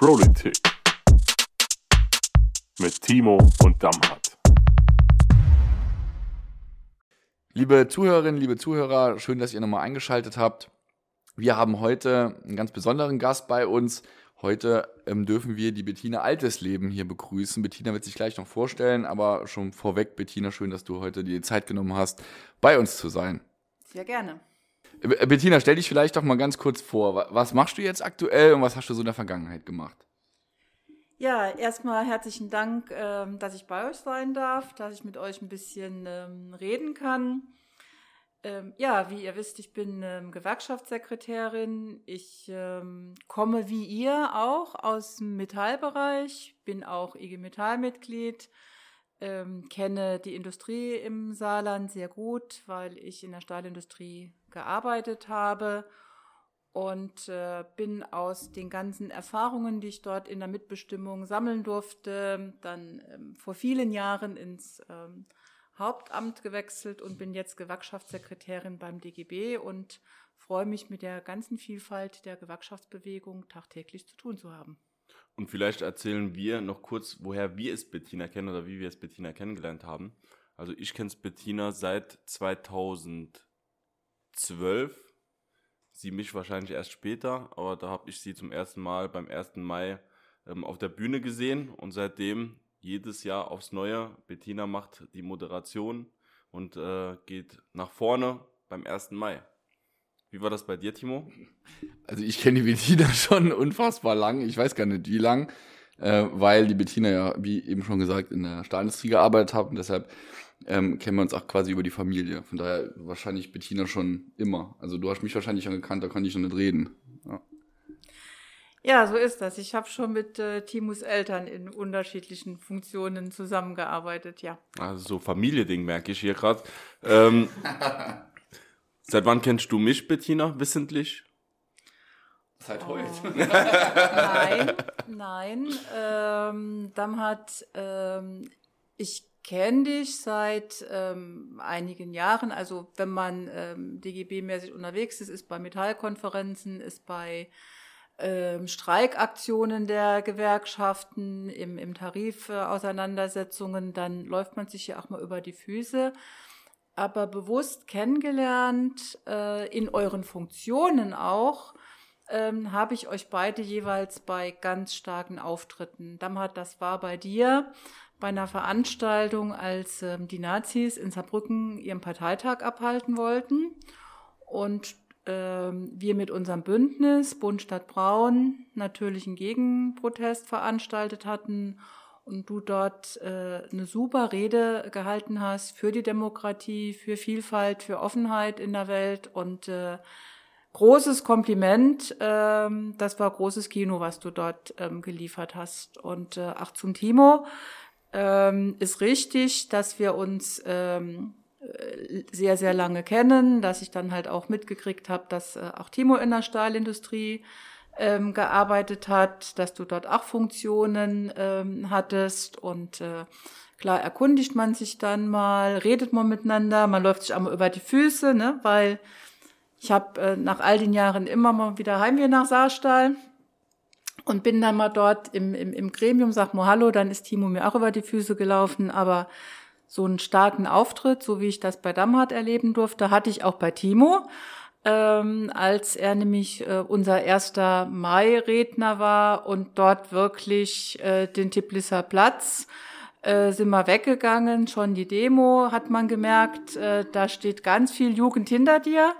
Politik mit Timo und Damhardt. Liebe Zuhörerinnen, liebe Zuhörer, schön, dass ihr nochmal eingeschaltet habt. Wir haben heute einen ganz besonderen Gast bei uns. Heute ähm, dürfen wir die Bettina Altesleben hier begrüßen. Bettina wird sich gleich noch vorstellen, aber schon vorweg, Bettina, schön, dass du heute die Zeit genommen hast, bei uns zu sein. Sehr gerne. Äh, Bettina, stell dich vielleicht doch mal ganz kurz vor. Was machst du jetzt aktuell und was hast du so in der Vergangenheit gemacht? Ja, erstmal herzlichen Dank, ähm, dass ich bei euch sein darf, dass ich mit euch ein bisschen ähm, reden kann. Ähm, ja, wie ihr wisst, ich bin Gewerkschaftssekretärin. Ich komme wie ihr auch aus dem Metallbereich, bin auch IG Metall-Mitglied, ähm, kenne die Industrie im Saarland sehr gut, weil ich in der Stahlindustrie gearbeitet habe und äh, bin aus den ganzen Erfahrungen, die ich dort in der Mitbestimmung sammeln durfte, dann ähm, vor vielen Jahren ins ähm, Hauptamt gewechselt und bin jetzt Gewerkschaftssekretärin beim DGB und freue mich mit der ganzen Vielfalt der Gewerkschaftsbewegung tagtäglich zu tun zu haben. Und vielleicht erzählen wir noch kurz, woher wir es Bettina kennen oder wie wir es Bettina kennengelernt haben. Also ich kenne Bettina seit 2012. Sie mich wahrscheinlich erst später, aber da habe ich sie zum ersten Mal beim 1. Mai ähm, auf der Bühne gesehen und seitdem jedes Jahr aufs Neue. Bettina macht die Moderation und äh, geht nach vorne beim 1. Mai. Wie war das bei dir, Timo? Also ich kenne die Bettina schon unfassbar lang. Ich weiß gar nicht wie lang, äh, weil die Bettina ja, wie eben schon gesagt, in der Stahlindustrie gearbeitet hat und deshalb ähm, kennen wir uns auch quasi über die Familie. Von daher wahrscheinlich Bettina schon immer. Also du hast mich wahrscheinlich schon gekannt, da kann ich schon nicht reden. Ja. Ja, so ist das. Ich habe schon mit äh, Timus Eltern in unterschiedlichen Funktionen zusammengearbeitet, ja. Also so Familiending merke ich hier gerade. Ähm, seit wann kennst du mich, Bettina, wissentlich? Seit heute. Oh. nein, nein. Ähm, dann hat ähm, ich kenne dich seit ähm, einigen Jahren. Also wenn man ähm, DGB-mäßig unterwegs ist, ist bei Metallkonferenzen, ist bei ähm, Streikaktionen der Gewerkschaften, im, im Tarifauseinandersetzungen, dann läuft man sich ja auch mal über die Füße. Aber bewusst kennengelernt, äh, in euren Funktionen auch, ähm, habe ich euch beide jeweils bei ganz starken Auftritten. Damhat, das war bei dir bei einer Veranstaltung, als ähm, die Nazis in Saarbrücken ihren Parteitag abhalten wollten. Und ähm, wir mit unserem Bündnis Bund Stadt Braun natürlich einen Gegenprotest veranstaltet hatten und du dort äh, eine super Rede gehalten hast für die Demokratie, für Vielfalt, für Offenheit in der Welt und äh, großes Kompliment. Ähm, das war großes Kino, was du dort ähm, geliefert hast. Und äh, ach zum Timo ähm, ist richtig, dass wir uns ähm, äh, sehr, sehr lange kennen, dass ich dann halt auch mitgekriegt habe, dass äh, auch Timo in der Stahlindustrie ähm, gearbeitet hat, dass du dort auch Funktionen ähm, hattest. Und äh, klar erkundigt man sich dann mal, redet man miteinander, man läuft sich einmal über die Füße, ne, weil ich habe äh, nach all den Jahren immer mal wieder Heimweh nach Saarstahl und bin dann mal dort im, im, im Gremium, sag mal Hallo, dann ist Timo mir auch über die Füße gelaufen, aber so einen starken Auftritt, so wie ich das bei Damhardt erleben durfte, hatte ich auch bei Timo, ähm, als er nämlich äh, unser erster Mai-Redner war und dort wirklich äh, den Tiplisser Platz äh, sind wir weggegangen, schon die Demo hat man gemerkt, äh, da steht ganz viel Jugend hinter dir.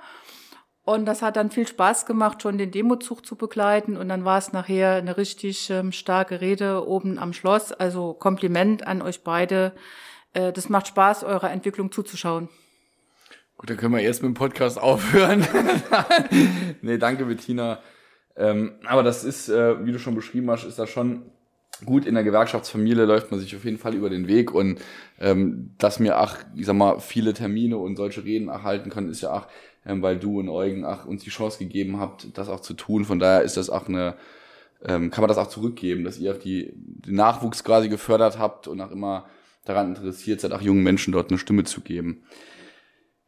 Und das hat dann viel Spaß gemacht, schon den Demozug zu begleiten. Und dann war es nachher eine richtig ähm, starke Rede oben am Schloss. Also Kompliment an euch beide äh, das macht Spaß, eurer Entwicklung zuzuschauen. Gut, dann können wir erst mit dem Podcast aufhören. nee, danke, Bettina. Ähm, aber das ist, äh, wie du schon beschrieben hast, ist das schon gut. In der Gewerkschaftsfamilie läuft man sich auf jeden Fall über den Weg und ähm, dass mir ach, ich sag mal, viele Termine und solche Reden erhalten können, ist ja auch, ähm, weil du und Eugen ach, uns die Chance gegeben habt, das auch zu tun. Von daher ist das auch eine, ähm, kann man das auch zurückgeben, dass ihr auch die, den Nachwuchs quasi gefördert habt und auch immer daran interessiert seid, auch jungen Menschen dort eine Stimme zu geben.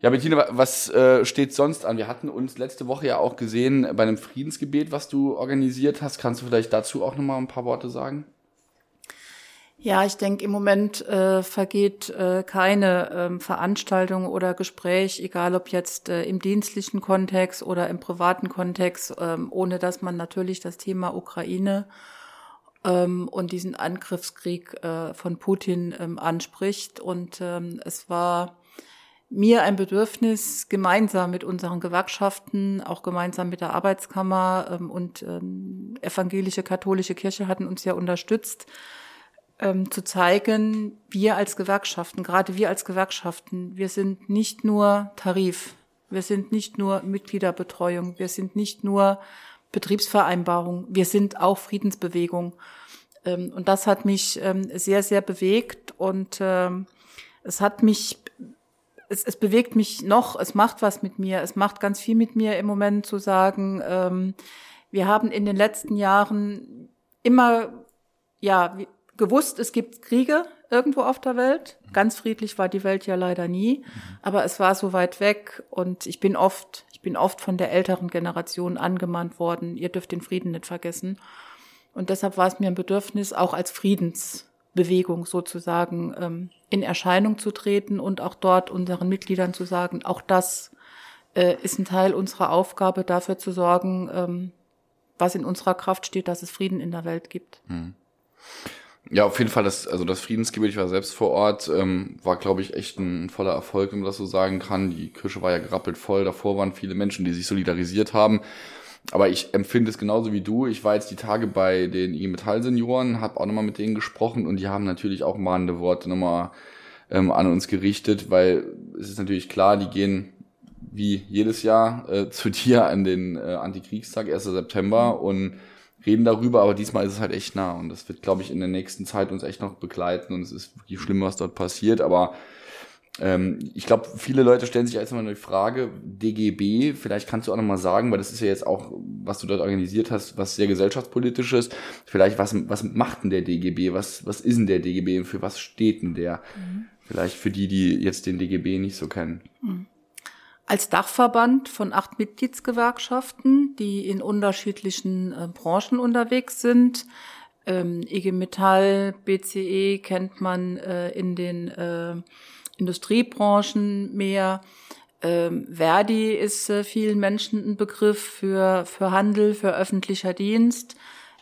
Ja, Bettina, was äh, steht sonst an? Wir hatten uns letzte Woche ja auch gesehen bei einem Friedensgebet, was du organisiert hast. Kannst du vielleicht dazu auch nochmal ein paar Worte sagen? Ja, ich denke, im Moment äh, vergeht äh, keine ähm, Veranstaltung oder Gespräch, egal ob jetzt äh, im dienstlichen Kontext oder im privaten Kontext, ähm, ohne dass man natürlich das Thema Ukraine ähm, und diesen Angriffskrieg äh, von Putin ähm, anspricht. Und ähm, es war mir ein Bedürfnis, gemeinsam mit unseren Gewerkschaften, auch gemeinsam mit der Arbeitskammer ähm, und ähm, evangelische katholische Kirche hatten uns ja unterstützt, ähm, zu zeigen, wir als Gewerkschaften, gerade wir als Gewerkschaften, wir sind nicht nur Tarif, wir sind nicht nur Mitgliederbetreuung, wir sind nicht nur Betriebsvereinbarung, wir sind auch Friedensbewegung. Ähm, und das hat mich ähm, sehr, sehr bewegt und ähm, es hat mich es, es bewegt mich noch, es macht was mit mir, es macht ganz viel mit mir im Moment zu sagen, ähm, wir haben in den letzten Jahren immer, ja, gewusst, es gibt Kriege irgendwo auf der Welt. Ganz friedlich war die Welt ja leider nie, aber es war so weit weg und ich bin oft, ich bin oft von der älteren Generation angemahnt worden, ihr dürft den Frieden nicht vergessen. Und deshalb war es mir ein Bedürfnis, auch als Friedens Bewegung sozusagen ähm, in Erscheinung zu treten und auch dort unseren Mitgliedern zu sagen, auch das äh, ist ein Teil unserer Aufgabe, dafür zu sorgen, ähm, was in unserer Kraft steht, dass es Frieden in der Welt gibt. Hm. Ja, auf jeden Fall, das, also das Friedensgebet, ich war selbst vor Ort, ähm, war, glaube ich, echt ein voller Erfolg, wenn man das so sagen kann. Die Kirche war ja gerappelt voll, davor waren viele Menschen, die sich solidarisiert haben. Aber ich empfinde es genauso wie du. Ich war jetzt die Tage bei den IG Metall Senioren, habe auch nochmal mit denen gesprochen und die haben natürlich auch mahnende Worte nochmal ähm, an uns gerichtet, weil es ist natürlich klar, die gehen wie jedes Jahr äh, zu dir an den äh, Antikriegstag, 1. September und reden darüber, aber diesmal ist es halt echt nah und das wird, glaube ich, in der nächsten Zeit uns echt noch begleiten und es ist wirklich schlimm, was dort passiert, aber ähm, ich glaube, viele Leute stellen sich erstmal eine Frage, DGB, vielleicht kannst du auch nochmal sagen, weil das ist ja jetzt auch, was du dort organisiert hast, was sehr gesellschaftspolitisch ist. Vielleicht, was, was macht denn der DGB? Was, was ist denn der DGB und für was steht denn der? Mhm. Vielleicht für die, die jetzt den DGB nicht so kennen. Mhm. Als Dachverband von acht Mitgliedsgewerkschaften, die in unterschiedlichen äh, Branchen unterwegs sind, ähm, IG Metall, BCE kennt man äh, in den äh, Industriebranchen mehr. Ähm, Verdi ist äh, vielen Menschen ein Begriff für, für Handel, für öffentlicher Dienst.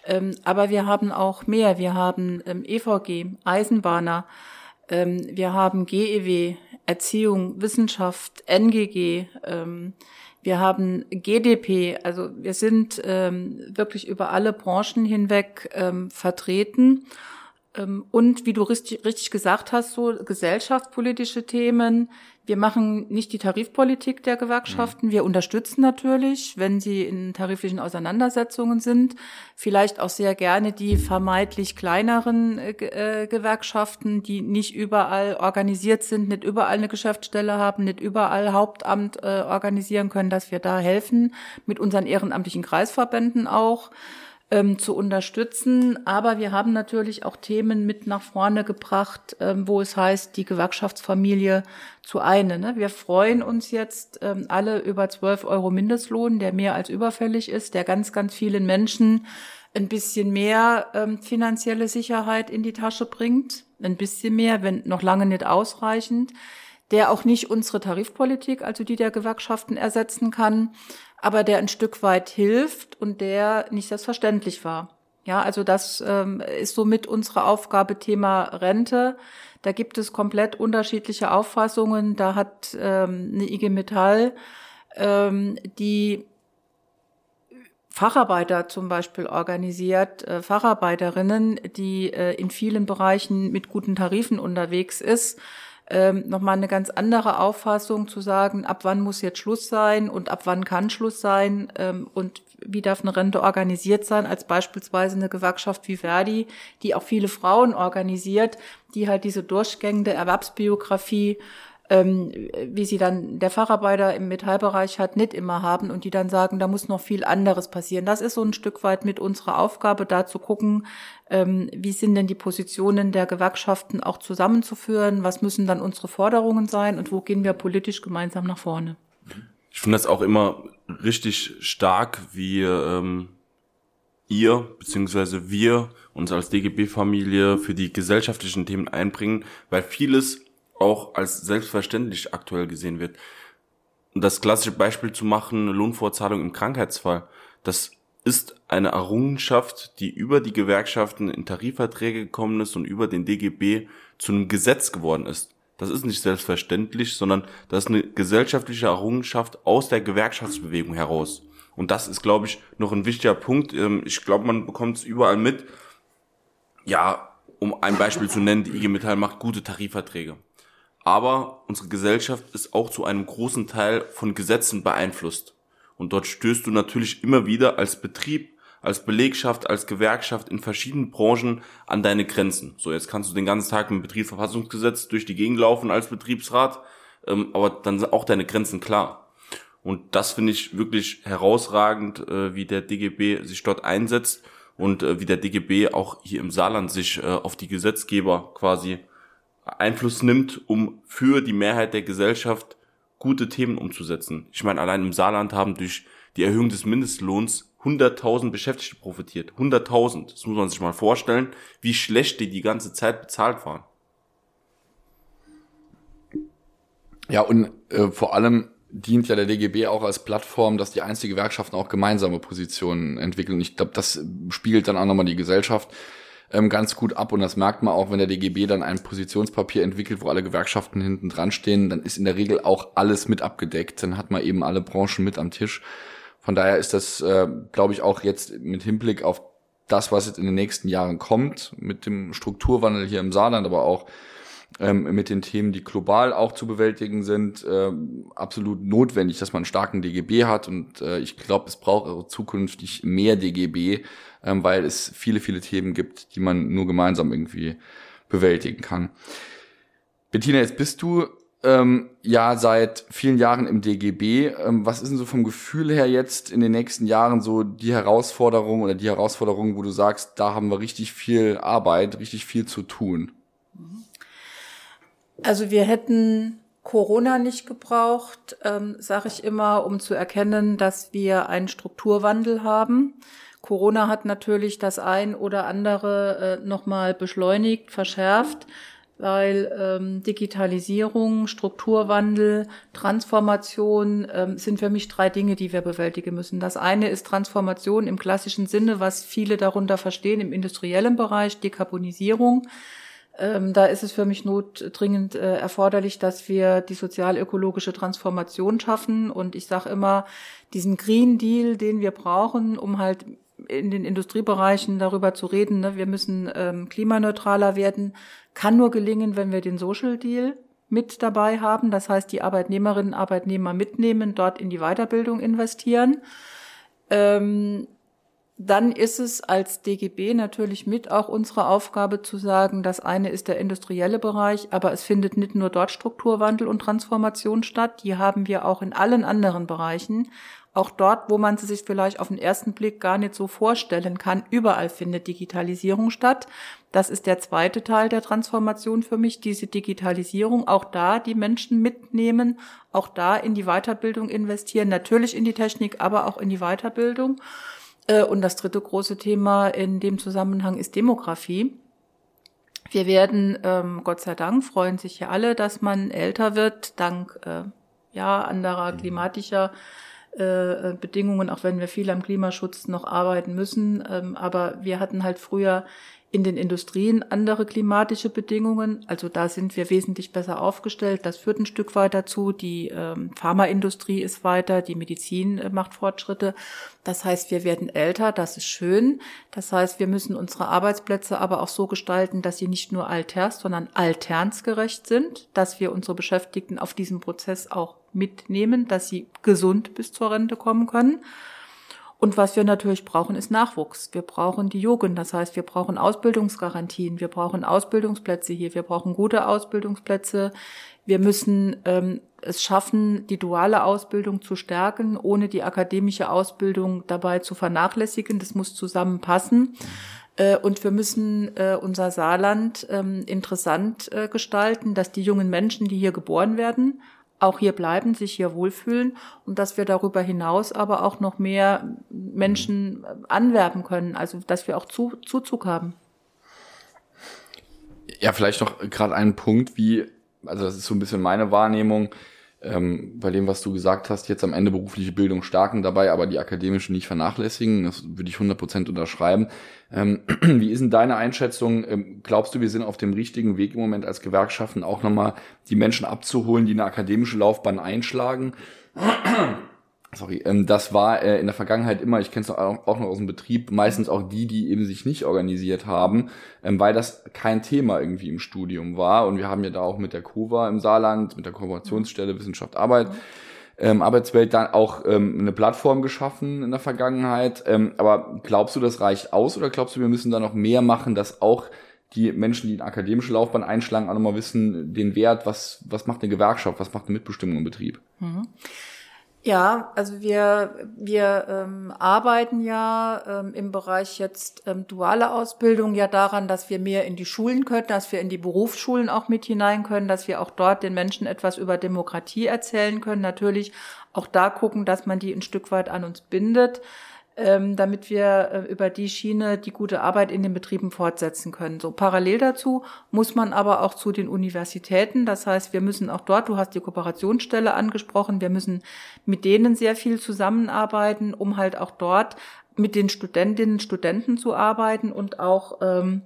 Ähm, aber wir haben auch mehr. Wir haben ähm, EVG, Eisenbahner. Ähm, wir haben GEW, Erziehung, Wissenschaft, NGG. Ähm, wir haben GDP. Also wir sind ähm, wirklich über alle Branchen hinweg vertreten. Ähm, und wie du richtig, richtig gesagt hast, so gesellschaftspolitische Themen. Wir machen nicht die Tarifpolitik der Gewerkschaften. Mhm. Wir unterstützen natürlich, wenn sie in tariflichen Auseinandersetzungen sind, vielleicht auch sehr gerne die vermeintlich kleineren äh, äh, Gewerkschaften, die nicht überall organisiert sind, nicht überall eine Geschäftsstelle haben, nicht überall Hauptamt äh, organisieren können, dass wir da helfen, mit unseren ehrenamtlichen Kreisverbänden auch ähm, zu unterstützen. Aber wir haben natürlich auch Themen mit nach vorne gebracht, ähm, wo es heißt, die Gewerkschaftsfamilie zu einen. Ne? Wir freuen uns jetzt ähm, alle über 12 Euro Mindestlohn, der mehr als überfällig ist, der ganz, ganz vielen Menschen ein bisschen mehr ähm, finanzielle Sicherheit in die Tasche bringt. Ein bisschen mehr, wenn noch lange nicht ausreichend der auch nicht unsere Tarifpolitik, also die der Gewerkschaften ersetzen kann, aber der ein Stück weit hilft und der nicht selbstverständlich war. Ja, also das ähm, ist somit unsere Aufgabe Thema Rente. Da gibt es komplett unterschiedliche Auffassungen. Da hat ähm, eine IG Metall ähm, die Facharbeiter zum Beispiel organisiert, äh, Facharbeiterinnen, die äh, in vielen Bereichen mit guten Tarifen unterwegs ist ähm, nochmal eine ganz andere Auffassung zu sagen, ab wann muss jetzt Schluss sein und ab wann kann Schluss sein ähm, und wie darf eine Rente organisiert sein, als beispielsweise eine Gewerkschaft wie Verdi, die auch viele Frauen organisiert, die halt diese durchgängende Erwerbsbiografie ähm, wie sie dann der Facharbeiter im Metallbereich hat, nicht immer haben und die dann sagen, da muss noch viel anderes passieren. Das ist so ein Stück weit mit unserer Aufgabe, da zu gucken, ähm, wie sind denn die Positionen der Gewerkschaften auch zusammenzuführen, was müssen dann unsere Forderungen sein und wo gehen wir politisch gemeinsam nach vorne. Ich finde das auch immer richtig stark, wie ähm, ihr bzw. wir uns als DGB-Familie für die gesellschaftlichen Themen einbringen, weil vieles auch als selbstverständlich aktuell gesehen wird. Das klassische Beispiel zu machen, Lohnfortzahlung im Krankheitsfall, das ist eine Errungenschaft, die über die Gewerkschaften in Tarifverträge gekommen ist und über den DGB zu einem Gesetz geworden ist. Das ist nicht selbstverständlich, sondern das ist eine gesellschaftliche Errungenschaft aus der Gewerkschaftsbewegung heraus. Und das ist, glaube ich, noch ein wichtiger Punkt. Ähm, ich glaube, man bekommt es überall mit. Ja, um ein Beispiel zu nennen, die IG Metall macht gute Tarifverträge. Aber unsere Gesellschaft ist auch zu einem großen Teil von Gesetzen beeinflusst. Und dort stößt du natürlich immer wieder als Betrieb, als Belegschaft, als Gewerkschaft in verschiedenen Branchen an deine Grenzen. So, jetzt kannst du den ganzen Tag mit dem Betriebsverfassungsgesetz durch die Gegend laufen als Betriebsrat, ähm, aber dann sind auch deine Grenzen klar. Und das finde ich wirklich herausragend, äh, wie der DGB sich dort einsetzt und äh, wie der DGB auch hier im Saarland sich äh, auf die Gesetzgeber quasi Einfluss nimmt, um für die Mehrheit der Gesellschaft gute Themen umzusetzen. Ich meine, allein im Saarland haben durch die Erhöhung des Mindestlohns 100.000 Beschäftigte profitiert. 100.000. Das muss man sich mal vorstellen, wie schlecht die die ganze Zeit bezahlt waren. Ja, und äh, vor allem dient ja der DGB auch als Plattform, dass die einzelnen Gewerkschaften auch gemeinsame Positionen entwickeln. Ich glaube, das spiegelt dann auch nochmal die Gesellschaft ähm, ganz gut ab und das merkt man auch, wenn der DGB dann ein Positionspapier entwickelt, wo alle Gewerkschaften hinten dran stehen, dann ist in der Regel auch alles mit abgedeckt, dann hat man eben alle Branchen mit am Tisch. Von daher ist das, äh, glaube ich, auch jetzt mit Hinblick auf das, was jetzt in den nächsten Jahren kommt, mit dem Strukturwandel hier im Saarland, aber auch ähm, mit den Themen, die global auch zu bewältigen sind, äh, absolut notwendig, dass man einen starken DGB hat. Und äh, ich glaube, es braucht auch zukünftig mehr DGB, ähm, weil es viele, viele Themen gibt, die man nur gemeinsam irgendwie bewältigen kann. Bettina, jetzt bist du ähm, ja seit vielen Jahren im DGB. Ähm, was ist denn so vom Gefühl her jetzt in den nächsten Jahren so die Herausforderung oder die Herausforderung, wo du sagst, da haben wir richtig viel Arbeit, richtig viel zu tun? Also wir hätten Corona nicht gebraucht, ähm, sage ich immer, um zu erkennen, dass wir einen Strukturwandel haben. Corona hat natürlich das ein oder andere äh, nochmal beschleunigt, verschärft, weil ähm, Digitalisierung, Strukturwandel, Transformation ähm, sind für mich drei Dinge, die wir bewältigen müssen. Das eine ist Transformation im klassischen Sinne, was viele darunter verstehen, im industriellen Bereich, Dekarbonisierung. Ähm, da ist es für mich notdringend äh, erforderlich, dass wir die sozial-ökologische Transformation schaffen. Und ich sage immer, diesen Green Deal, den wir brauchen, um halt in den Industriebereichen darüber zu reden, ne, wir müssen ähm, klimaneutraler werden, kann nur gelingen, wenn wir den Social Deal mit dabei haben. Das heißt, die Arbeitnehmerinnen und Arbeitnehmer mitnehmen, dort in die Weiterbildung investieren. Ähm, dann ist es als DGB natürlich mit auch unsere Aufgabe zu sagen, das eine ist der industrielle Bereich, aber es findet nicht nur dort Strukturwandel und Transformation statt, die haben wir auch in allen anderen Bereichen. Auch dort, wo man sie sich vielleicht auf den ersten Blick gar nicht so vorstellen kann, überall findet Digitalisierung statt. Das ist der zweite Teil der Transformation für mich, diese Digitalisierung. Auch da die Menschen mitnehmen, auch da in die Weiterbildung investieren, natürlich in die Technik, aber auch in die Weiterbildung. Äh, und das dritte große Thema in dem Zusammenhang ist Demografie. Wir werden, ähm, Gott sei Dank, freuen sich ja alle, dass man älter wird, dank äh, ja anderer klimatischer äh, Bedingungen, auch wenn wir viel am Klimaschutz noch arbeiten müssen. Ähm, aber wir hatten halt früher in den Industrien andere klimatische Bedingungen. Also da sind wir wesentlich besser aufgestellt. Das führt ein Stück weit dazu. Die ähm, Pharmaindustrie ist weiter, die Medizin äh, macht Fortschritte. Das heißt, wir werden älter, das ist schön. Das heißt, wir müssen unsere Arbeitsplätze aber auch so gestalten, dass sie nicht nur alters, sondern alternsgerecht sind, dass wir unsere Beschäftigten auf diesem Prozess auch mitnehmen, dass sie gesund bis zur Rente kommen können. Und was wir natürlich brauchen, ist Nachwuchs. Wir brauchen die Jugend. Das heißt, wir brauchen Ausbildungsgarantien. Wir brauchen Ausbildungsplätze hier. Wir brauchen gute Ausbildungsplätze. Wir müssen ähm, es schaffen, die duale Ausbildung zu stärken, ohne die akademische Ausbildung dabei zu vernachlässigen. Das muss zusammenpassen. Äh, und wir müssen äh, unser Saarland ähm, interessant äh, gestalten, dass die jungen Menschen, die hier geboren werden, auch hier bleiben, sich hier wohlfühlen und dass wir darüber hinaus aber auch noch mehr Menschen anwerben können, also dass wir auch zu, Zuzug haben. Ja, vielleicht noch gerade einen Punkt, wie, also das ist so ein bisschen meine Wahrnehmung, ähm, bei dem, was du gesagt hast, jetzt am Ende berufliche Bildung starken dabei, aber die akademische nicht vernachlässigen. Das würde ich 100% unterschreiben. Ähm, wie ist denn deine Einschätzung? Ähm, glaubst du, wir sind auf dem richtigen Weg im Moment als Gewerkschaften auch nochmal die Menschen abzuholen, die eine akademische Laufbahn einschlagen? sorry, ähm, das war äh, in der Vergangenheit immer, ich kenne es auch, auch noch aus dem Betrieb, meistens auch die, die eben sich nicht organisiert haben, ähm, weil das kein Thema irgendwie im Studium war. Und wir haben ja da auch mit der KUWA im Saarland, mit der Kooperationsstelle Wissenschaft Arbeit, ähm, Arbeitswelt dann auch ähm, eine Plattform geschaffen in der Vergangenheit. Ähm, aber glaubst du, das reicht aus oder glaubst du, wir müssen da noch mehr machen, dass auch die Menschen, die eine akademische Laufbahn einschlagen, auch nochmal wissen, den Wert, was, was macht eine Gewerkschaft, was macht eine Mitbestimmung im Betrieb? Mhm. Ja, also wir, wir ähm, arbeiten ja ähm, im Bereich jetzt ähm, duale Ausbildung ja daran, dass wir mehr in die Schulen können, dass wir in die Berufsschulen auch mit hinein können, dass wir auch dort den Menschen etwas über Demokratie erzählen können. Natürlich auch da gucken, dass man die ein Stück weit an uns bindet ähm, damit wir äh, über die Schiene die gute Arbeit in den Betrieben fortsetzen können. So parallel dazu muss man aber auch zu den Universitäten. Das heißt, wir müssen auch dort, du hast die Kooperationsstelle angesprochen, wir müssen mit denen sehr viel zusammenarbeiten, um halt auch dort mit den Studentinnen und Studenten zu arbeiten und auch ähm,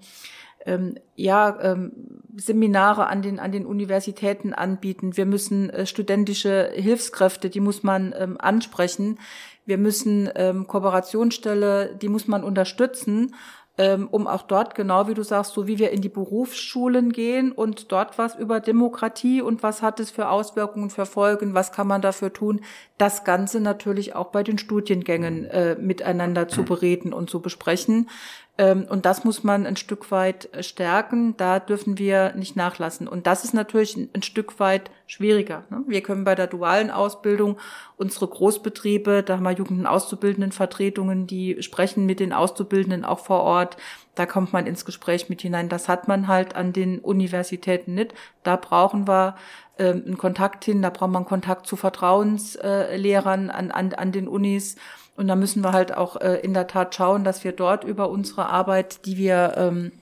ähm, ja, ähm, Seminare an den, an den Universitäten anbieten. Wir müssen äh, studentische Hilfskräfte, die muss man ähm, ansprechen. Wir müssen ähm, Kooperationsstelle, die muss man unterstützen, ähm, um auch dort, genau wie du sagst, so wie wir in die Berufsschulen gehen und dort was über Demokratie und was hat es für Auswirkungen, für Folgen, was kann man dafür tun, das Ganze natürlich auch bei den Studiengängen äh, miteinander zu bereden und zu besprechen. Ähm, und das muss man ein Stück weit äh, stärken. Da dürfen wir nicht nachlassen. Und das ist natürlich ein, Stück weit schwieriger. Ne? Wir können bei der dualen Ausbildung unsere Großbetriebe, da haben wir Jugend- und Auszubildendenvertretungen, die sprechen mit den Auszubildenden auch vor Ort. Da kommt man ins Gespräch mit hinein. Das hat man halt an den Universitäten nicht. Da brauchen wir ähm, einen Kontakt hin, da braucht man Kontakt zu Vertrauenslehrern an, an, an den Unis. Und da müssen wir halt auch äh, in der Tat schauen, dass wir dort über unsere Arbeit, die wir ähm,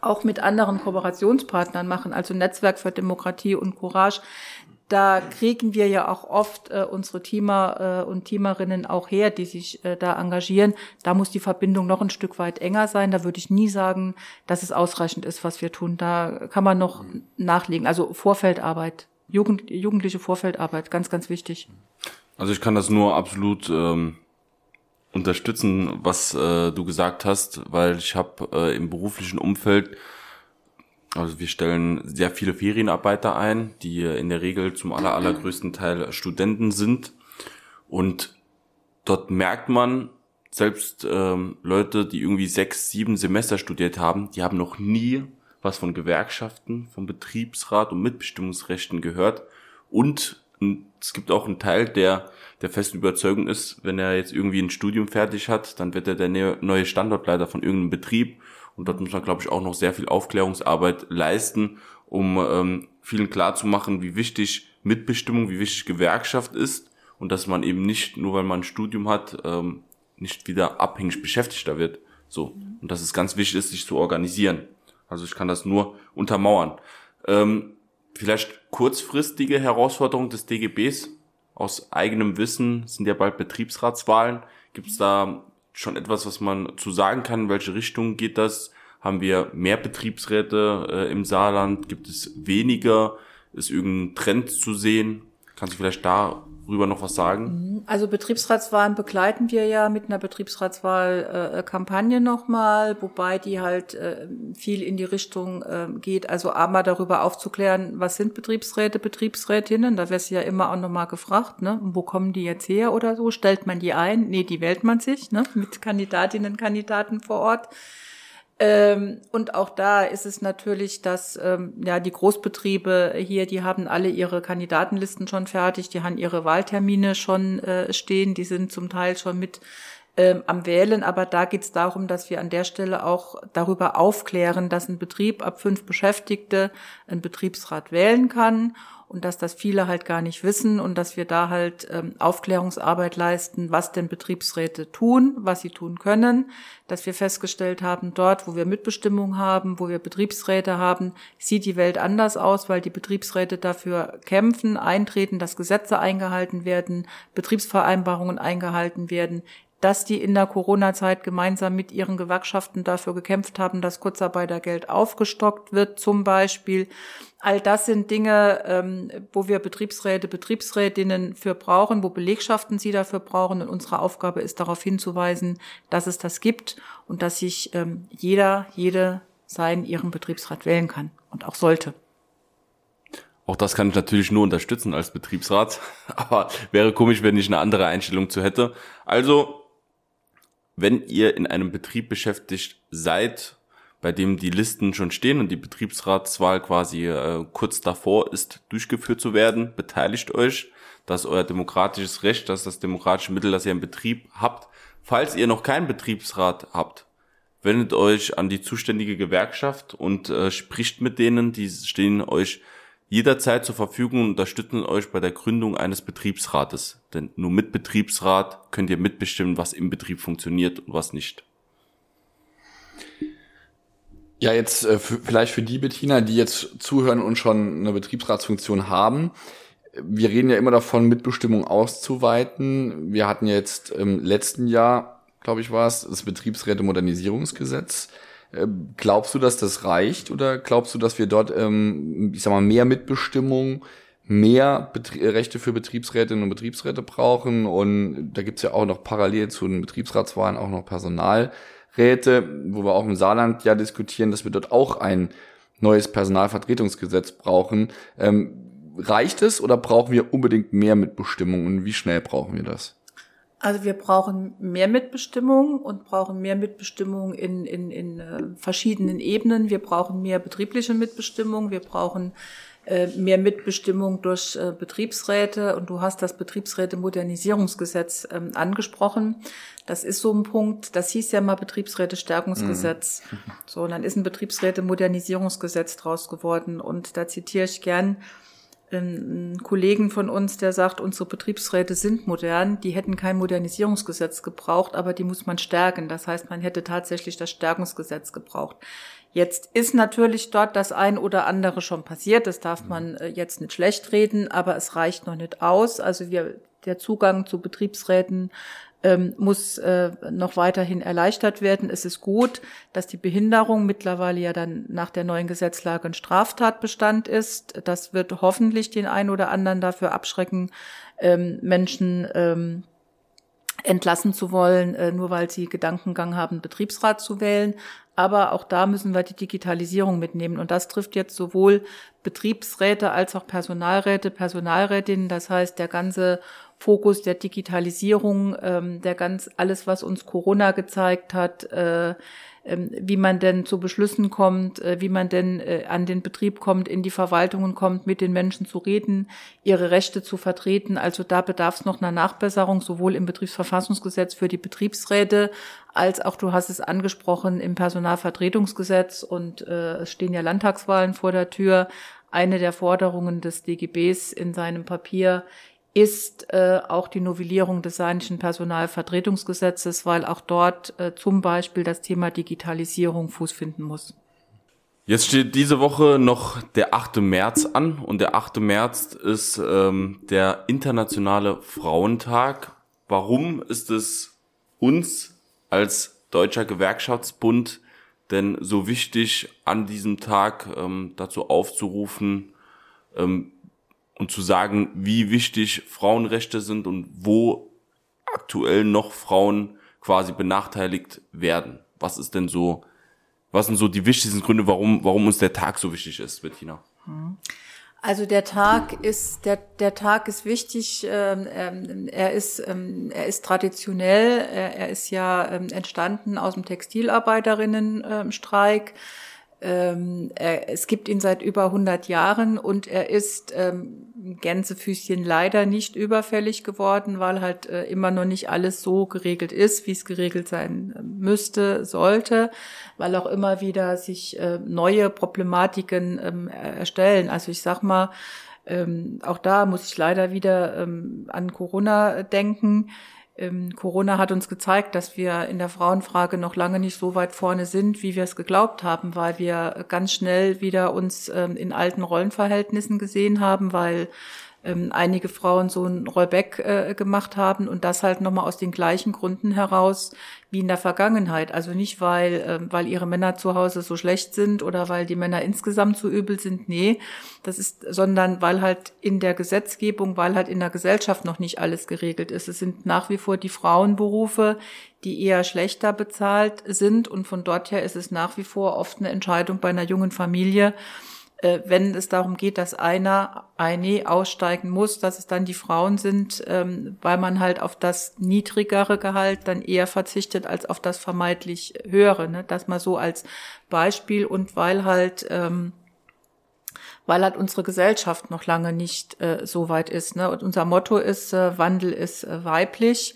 auch mit anderen Kooperationspartnern machen, also Netzwerk für Demokratie und Courage, da kriegen wir ja auch oft äh, unsere Teamer äh, und Teamerinnen auch her, die sich äh, da engagieren. Da muss die Verbindung noch ein Stück weit enger sein. Da würde ich nie sagen, dass es ausreichend ist, was wir tun. Da kann man noch nachlegen. Also Vorfeldarbeit, Jugend, jugendliche Vorfeldarbeit, ganz, ganz wichtig. Also ich kann das nur absolut ähm, unterstützen, was äh, du gesagt hast, weil ich habe äh, im beruflichen Umfeld, also wir stellen sehr viele Ferienarbeiter ein, die in der Regel zum aller, allergrößten Teil Studenten sind. Und dort merkt man, selbst ähm, Leute, die irgendwie sechs, sieben Semester studiert haben, die haben noch nie was von Gewerkschaften, vom Betriebsrat und Mitbestimmungsrechten gehört. Und es gibt auch einen Teil, der der festen Überzeugung ist, wenn er jetzt irgendwie ein Studium fertig hat, dann wird er der neue Standortleiter von irgendeinem Betrieb. Und dort muss man, glaube ich, auch noch sehr viel Aufklärungsarbeit leisten, um ähm, vielen klarzumachen, wie wichtig Mitbestimmung, wie wichtig Gewerkschaft ist und dass man eben nicht, nur weil man ein Studium hat, ähm, nicht wieder abhängig Beschäftigter wird. So. Und dass es ganz wichtig ist, sich zu organisieren. Also ich kann das nur untermauern. Ähm, vielleicht kurzfristige Herausforderung des DGBs aus eigenem Wissen, sind ja bald Betriebsratswahlen. Gibt es da schon etwas, was man zu sagen kann? In welche Richtung geht das? Haben wir mehr Betriebsräte äh, im Saarland? Gibt es weniger? Ist irgendein Trend zu sehen? Kannst du vielleicht da darüber noch was sagen? Also Betriebsratswahlen begleiten wir ja mit einer Betriebsratswahlkampagne nochmal, wobei die halt äh, viel in die Richtung äh, geht, also einmal darüber aufzuklären, was sind Betriebsräte, Betriebsrätinnen, da wäre ja immer auch nochmal gefragt, ne? wo kommen die jetzt her oder so, stellt man die ein? Nee, die wählt man sich, ne? mit Kandidatinnen Kandidaten vor Ort. Ähm, und auch da ist es natürlich, dass ähm, ja die Großbetriebe hier, die haben alle ihre Kandidatenlisten schon fertig, die haben ihre Wahltermine schon äh, stehen, die sind zum Teil schon mit ähm, am Wählen, aber da geht es darum, dass wir an der Stelle auch darüber aufklären, dass ein Betrieb ab fünf Beschäftigte einen Betriebsrat wählen kann und dass das viele halt gar nicht wissen und dass wir da halt ähm, Aufklärungsarbeit leisten, was denn Betriebsräte tun, was sie tun können, dass wir festgestellt haben, dort, wo wir Mitbestimmung haben, wo wir Betriebsräte haben, sieht die Welt anders aus, weil die Betriebsräte dafür kämpfen, eintreten, dass Gesetze eingehalten werden, Betriebsvereinbarungen eingehalten werden, dass die in der Corona-Zeit gemeinsam mit ihren Gewerkschaften dafür gekämpft haben, dass Kurzarbeitergeld aufgestockt wird, zum Beispiel. All das sind Dinge, ähm, wo wir Betriebsräte, Betriebsrätinnen für brauchen, wo Belegschaften sie dafür brauchen. Und unsere Aufgabe ist darauf hinzuweisen, dass es das gibt und dass sich ähm, jeder, jede seinen ihren Betriebsrat wählen kann und auch sollte. Auch das kann ich natürlich nur unterstützen als Betriebsrat, aber wäre komisch, wenn ich eine andere Einstellung zu hätte. Also wenn ihr in einem Betrieb beschäftigt seid, bei dem die Listen schon stehen und die Betriebsratswahl quasi äh, kurz davor ist, durchgeführt zu werden, beteiligt euch. Das ist euer demokratisches Recht, das ist das demokratische Mittel, das ihr im Betrieb habt. Falls ihr noch keinen Betriebsrat habt, wendet euch an die zuständige Gewerkschaft und äh, spricht mit denen, die stehen euch jederzeit zur Verfügung und unterstützen euch bei der Gründung eines Betriebsrates. Denn nur mit Betriebsrat könnt ihr mitbestimmen, was im Betrieb funktioniert und was nicht. Ja, jetzt äh, vielleicht für die Bettina, die jetzt zuhören und schon eine Betriebsratsfunktion haben. Wir reden ja immer davon, Mitbestimmung auszuweiten. Wir hatten jetzt im letzten Jahr, glaube ich, war es, das Betriebsräte-Modernisierungsgesetz. Ähm, glaubst du, dass das reicht oder glaubst du, dass wir dort, ähm, ich sag mal, mehr Mitbestimmung, mehr Betrie Rechte für Betriebsrätinnen und Betriebsräte brauchen? Und da gibt's ja auch noch parallel zu den Betriebsratswahlen auch noch Personalräte, wo wir auch im Saarland ja diskutieren, dass wir dort auch ein neues Personalvertretungsgesetz brauchen. Ähm, reicht es oder brauchen wir unbedingt mehr Mitbestimmung und wie schnell brauchen wir das? Also wir brauchen mehr Mitbestimmung und brauchen mehr Mitbestimmung in, in, in äh, verschiedenen Ebenen. Wir brauchen mehr betriebliche Mitbestimmung. Wir brauchen äh, mehr Mitbestimmung durch äh, Betriebsräte. Und du hast das Betriebsräte-Modernisierungsgesetz ähm, angesprochen. Das ist so ein Punkt. Das hieß ja mal Betriebsräte-Stärkungsgesetz. Mhm. So, und dann ist ein Betriebsräte-Modernisierungsgesetz draus geworden. Und da zitiere ich gern einen Kollegen von uns, der sagt, unsere Betriebsräte sind modern, die hätten kein Modernisierungsgesetz gebraucht, aber die muss man stärken. Das heißt, man hätte tatsächlich das Stärkungsgesetz gebraucht. Jetzt ist natürlich dort das ein oder andere schon passiert, das darf man äh, jetzt nicht schlecht reden, aber es reicht noch nicht aus. Also wir, der Zugang zu Betriebsräten ähm, muss äh, noch weiterhin erleichtert werden. Es ist gut, dass die Behinderung mittlerweile ja dann nach der neuen Gesetzlage ein Straftatbestand ist. Das wird hoffentlich den einen oder anderen dafür abschrecken, ähm, Menschen ähm, entlassen zu wollen, äh, nur weil sie Gedankengang haben, Betriebsrat zu wählen. Aber auch da müssen wir die Digitalisierung mitnehmen. Und das trifft jetzt sowohl Betriebsräte als auch Personalräte, Personalrätinnen. Das heißt, der ganze Fokus der Digitalisierung, ähm, der ganz alles, was uns Corona gezeigt hat, äh, ähm, wie man denn zu Beschlüssen kommt, äh, wie man denn äh, an den Betrieb kommt, in die Verwaltungen kommt, mit den Menschen zu reden, ihre Rechte zu vertreten. Also da bedarf es noch einer Nachbesserung, sowohl im Betriebsverfassungsgesetz für die Betriebsräte als auch, du hast es angesprochen, im Personalvertretungsgesetz und äh, es stehen ja Landtagswahlen vor der Tür. Eine der Forderungen des DGBs in seinem Papier ist äh, auch die Novellierung des Saarländischen Personalvertretungsgesetzes, weil auch dort äh, zum Beispiel das Thema Digitalisierung Fuß finden muss. Jetzt steht diese Woche noch der 8. März an und der 8. März ist ähm, der internationale Frauentag. Warum ist es uns als Deutscher Gewerkschaftsbund denn so wichtig, an diesem Tag ähm, dazu aufzurufen, ähm, und zu sagen, wie wichtig Frauenrechte sind und wo aktuell noch Frauen quasi benachteiligt werden. Was ist denn so, was sind so die wichtigsten Gründe, warum, warum uns der Tag so wichtig ist, Bettina? Also der Tag ist der der Tag ist wichtig. Ähm, ähm, er ist ähm, er ist traditionell. Er, er ist ja ähm, entstanden aus dem Textilarbeiterinnenstreik. Ähm, er, es gibt ihn seit über 100 Jahren und er ist ähm, Gänsefüßchen leider nicht überfällig geworden, weil halt äh, immer noch nicht alles so geregelt ist, wie es geregelt sein äh, müsste, sollte, weil auch immer wieder sich äh, neue Problematiken ähm, erstellen. Also ich sag mal, ähm, auch da muss ich leider wieder ähm, an Corona denken ähm, Corona hat uns gezeigt, dass wir in der Frauenfrage noch lange nicht so weit vorne sind, wie wir es geglaubt haben, weil wir ganz schnell wieder uns ähm, in alten Rollenverhältnissen gesehen haben, weil ähm, einige Frauen so ein Rollback äh, gemacht haben und das halt nochmal aus den gleichen Gründen heraus wie in der Vergangenheit. Also nicht, weil, äh, weil ihre Männer zu Hause so schlecht sind oder weil die Männer insgesamt so übel sind. Nee, das ist, sondern weil halt in der Gesetzgebung, weil halt in der Gesellschaft noch nicht alles geregelt ist. Es sind nach wie vor die Frauenberufe, die eher schlechter bezahlt sind und von dort her ist es nach wie vor oft eine Entscheidung bei einer jungen Familie, äh, wenn es darum geht, dass einer, eine aussteigen muss, dass es dann die Frauen sind, ähm, weil man halt auf das niedrigere Gehalt dann eher verzichtet als auf das vermeintlich höhere. Ne? Das mal so als Beispiel und weil halt ähm, weil halt unsere Gesellschaft noch lange nicht äh, so weit ist. Ne? Und unser Motto ist, äh, Wandel ist äh, weiblich.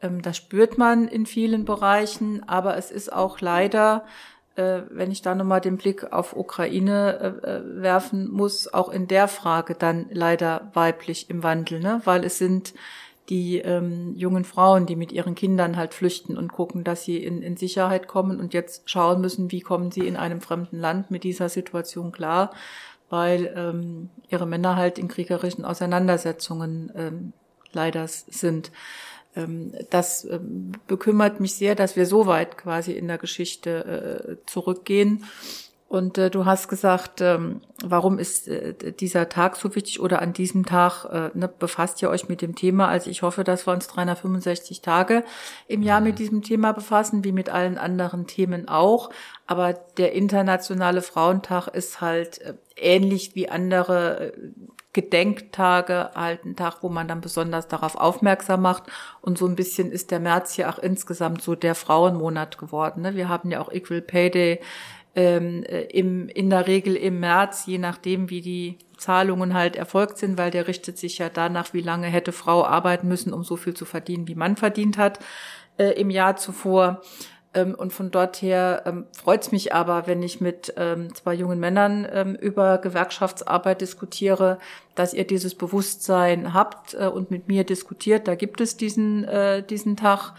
Ähm, das spürt man in vielen Bereichen, aber es ist auch leider äh, wenn ich da nochmal den Blick auf Ukraine äh, äh, werfen muss, auch in der Frage dann leider weiblich im Wandel, ne? weil es sind die ähm, jungen Frauen, die mit ihren Kindern halt flüchten und gucken, dass sie in, in Sicherheit kommen und jetzt schauen müssen, wie kommen sie in einem fremden Land mit dieser Situation klar, weil ähm, ihre Männer halt in kriegerischen Auseinandersetzungen ähm, leider sind. Ähm, das ähm, bekümmert mich sehr, dass wir so weit quasi in der Geschichte äh, zurückgehen. Und äh, du hast gesagt, ähm, warum ist äh, dieser Tag so wichtig oder an diesem Tag ne, befasst ihr euch mit dem Thema? Also ich hoffe, dass wir uns 365 Tage im Jahr mit mhm. diesem Thema befassen, wie mit allen anderen Themen auch. Aber der internationale Frauentag ist halt ähnlich wie andere Gedenktage, ein Tag, wo man dann besonders darauf aufmerksam macht. Und so ein bisschen ist der März ja auch insgesamt so der Frauenmonat geworden. Ne? Wir haben ja auch Equal Pay Day ähm, äh, im, in der Regel im März, je nachdem, wie die Zahlungen halt erfolgt sind, weil der richtet sich ja danach, wie lange hätte Frau arbeiten müssen, um so viel zu verdienen, wie Mann verdient hat äh, im Jahr zuvor. Ähm, und von dort her ähm, freut es mich aber, wenn ich mit ähm, zwei jungen Männern ähm, über Gewerkschaftsarbeit diskutiere, dass ihr dieses Bewusstsein habt äh, und mit mir diskutiert. Da gibt es diesen, äh, diesen Tag.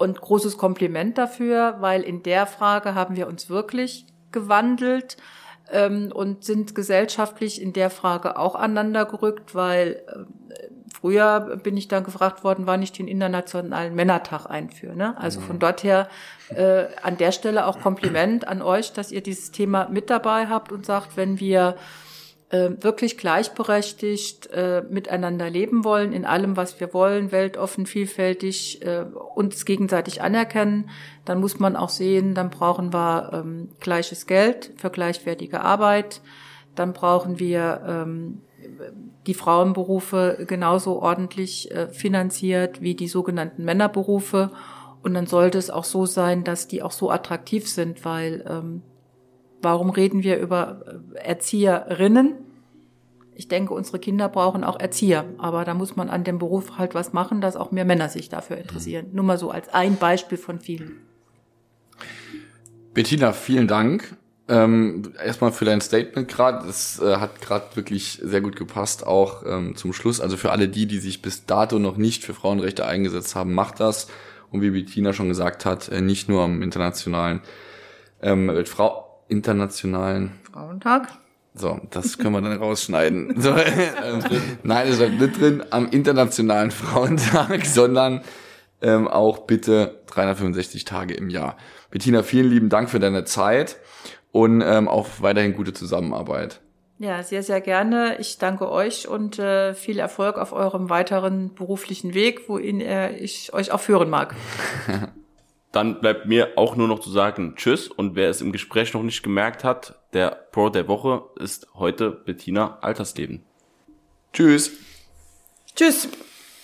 Und großes Kompliment dafür, weil in der Frage haben wir uns wirklich gewandelt ähm, und sind gesellschaftlich in der Frage auch aneinander gerückt, weil äh, früher bin ich dann gefragt worden, wann ich den internationalen Männertag einführe. Ne? Also von mhm. dort her äh, an der Stelle auch Kompliment an euch, dass ihr dieses Thema mit dabei habt und sagt, wenn wir äh, wirklich gleichberechtigt äh, miteinander leben wollen, in allem, was wir wollen, weltoffen, vielfältig, äh, uns gegenseitig anerkennen, dann muss man auch sehen, dann brauchen wir ähm, gleiches Geld für gleichwertige Arbeit, dann brauchen wir ähm, die Frauenberufe genauso ordentlich äh, finanziert wie die sogenannten Männerberufe. Und dann sollte es auch so sein, dass die auch so attraktiv sind, weil ähm, warum reden wir über äh, Erzieherinnen? Ich denke, unsere Kinder brauchen auch Erzieher, aber da muss man an dem Beruf halt was machen, dass auch mehr Männer sich dafür interessieren. Mhm. Nur mal so als ein Beispiel von vielen. Bettina, vielen Dank. Ähm, erstmal für dein Statement gerade. Es äh, hat gerade wirklich sehr gut gepasst, auch ähm, zum Schluss. Also für alle die, die sich bis dato noch nicht für Frauenrechte eingesetzt haben, macht das. Und wie Bettina schon gesagt hat, äh, nicht nur am internationalen ähm, Frau internationalen Frauentag. So, das können wir dann rausschneiden. So, ähm, nein, es bleibt nicht drin am internationalen Frauentag, sondern ähm, auch bitte 365 Tage im Jahr. Bettina, vielen lieben Dank für deine Zeit und ähm, auch weiterhin gute Zusammenarbeit. Ja, sehr, sehr gerne. Ich danke euch und äh, viel Erfolg auf eurem weiteren beruflichen Weg, wohin er ich euch auch führen mag. Dann bleibt mir auch nur noch zu sagen Tschüss und wer es im Gespräch noch nicht gemerkt hat, der Pro der Woche ist heute Bettina Altersleben. Tschüss. Tschüss.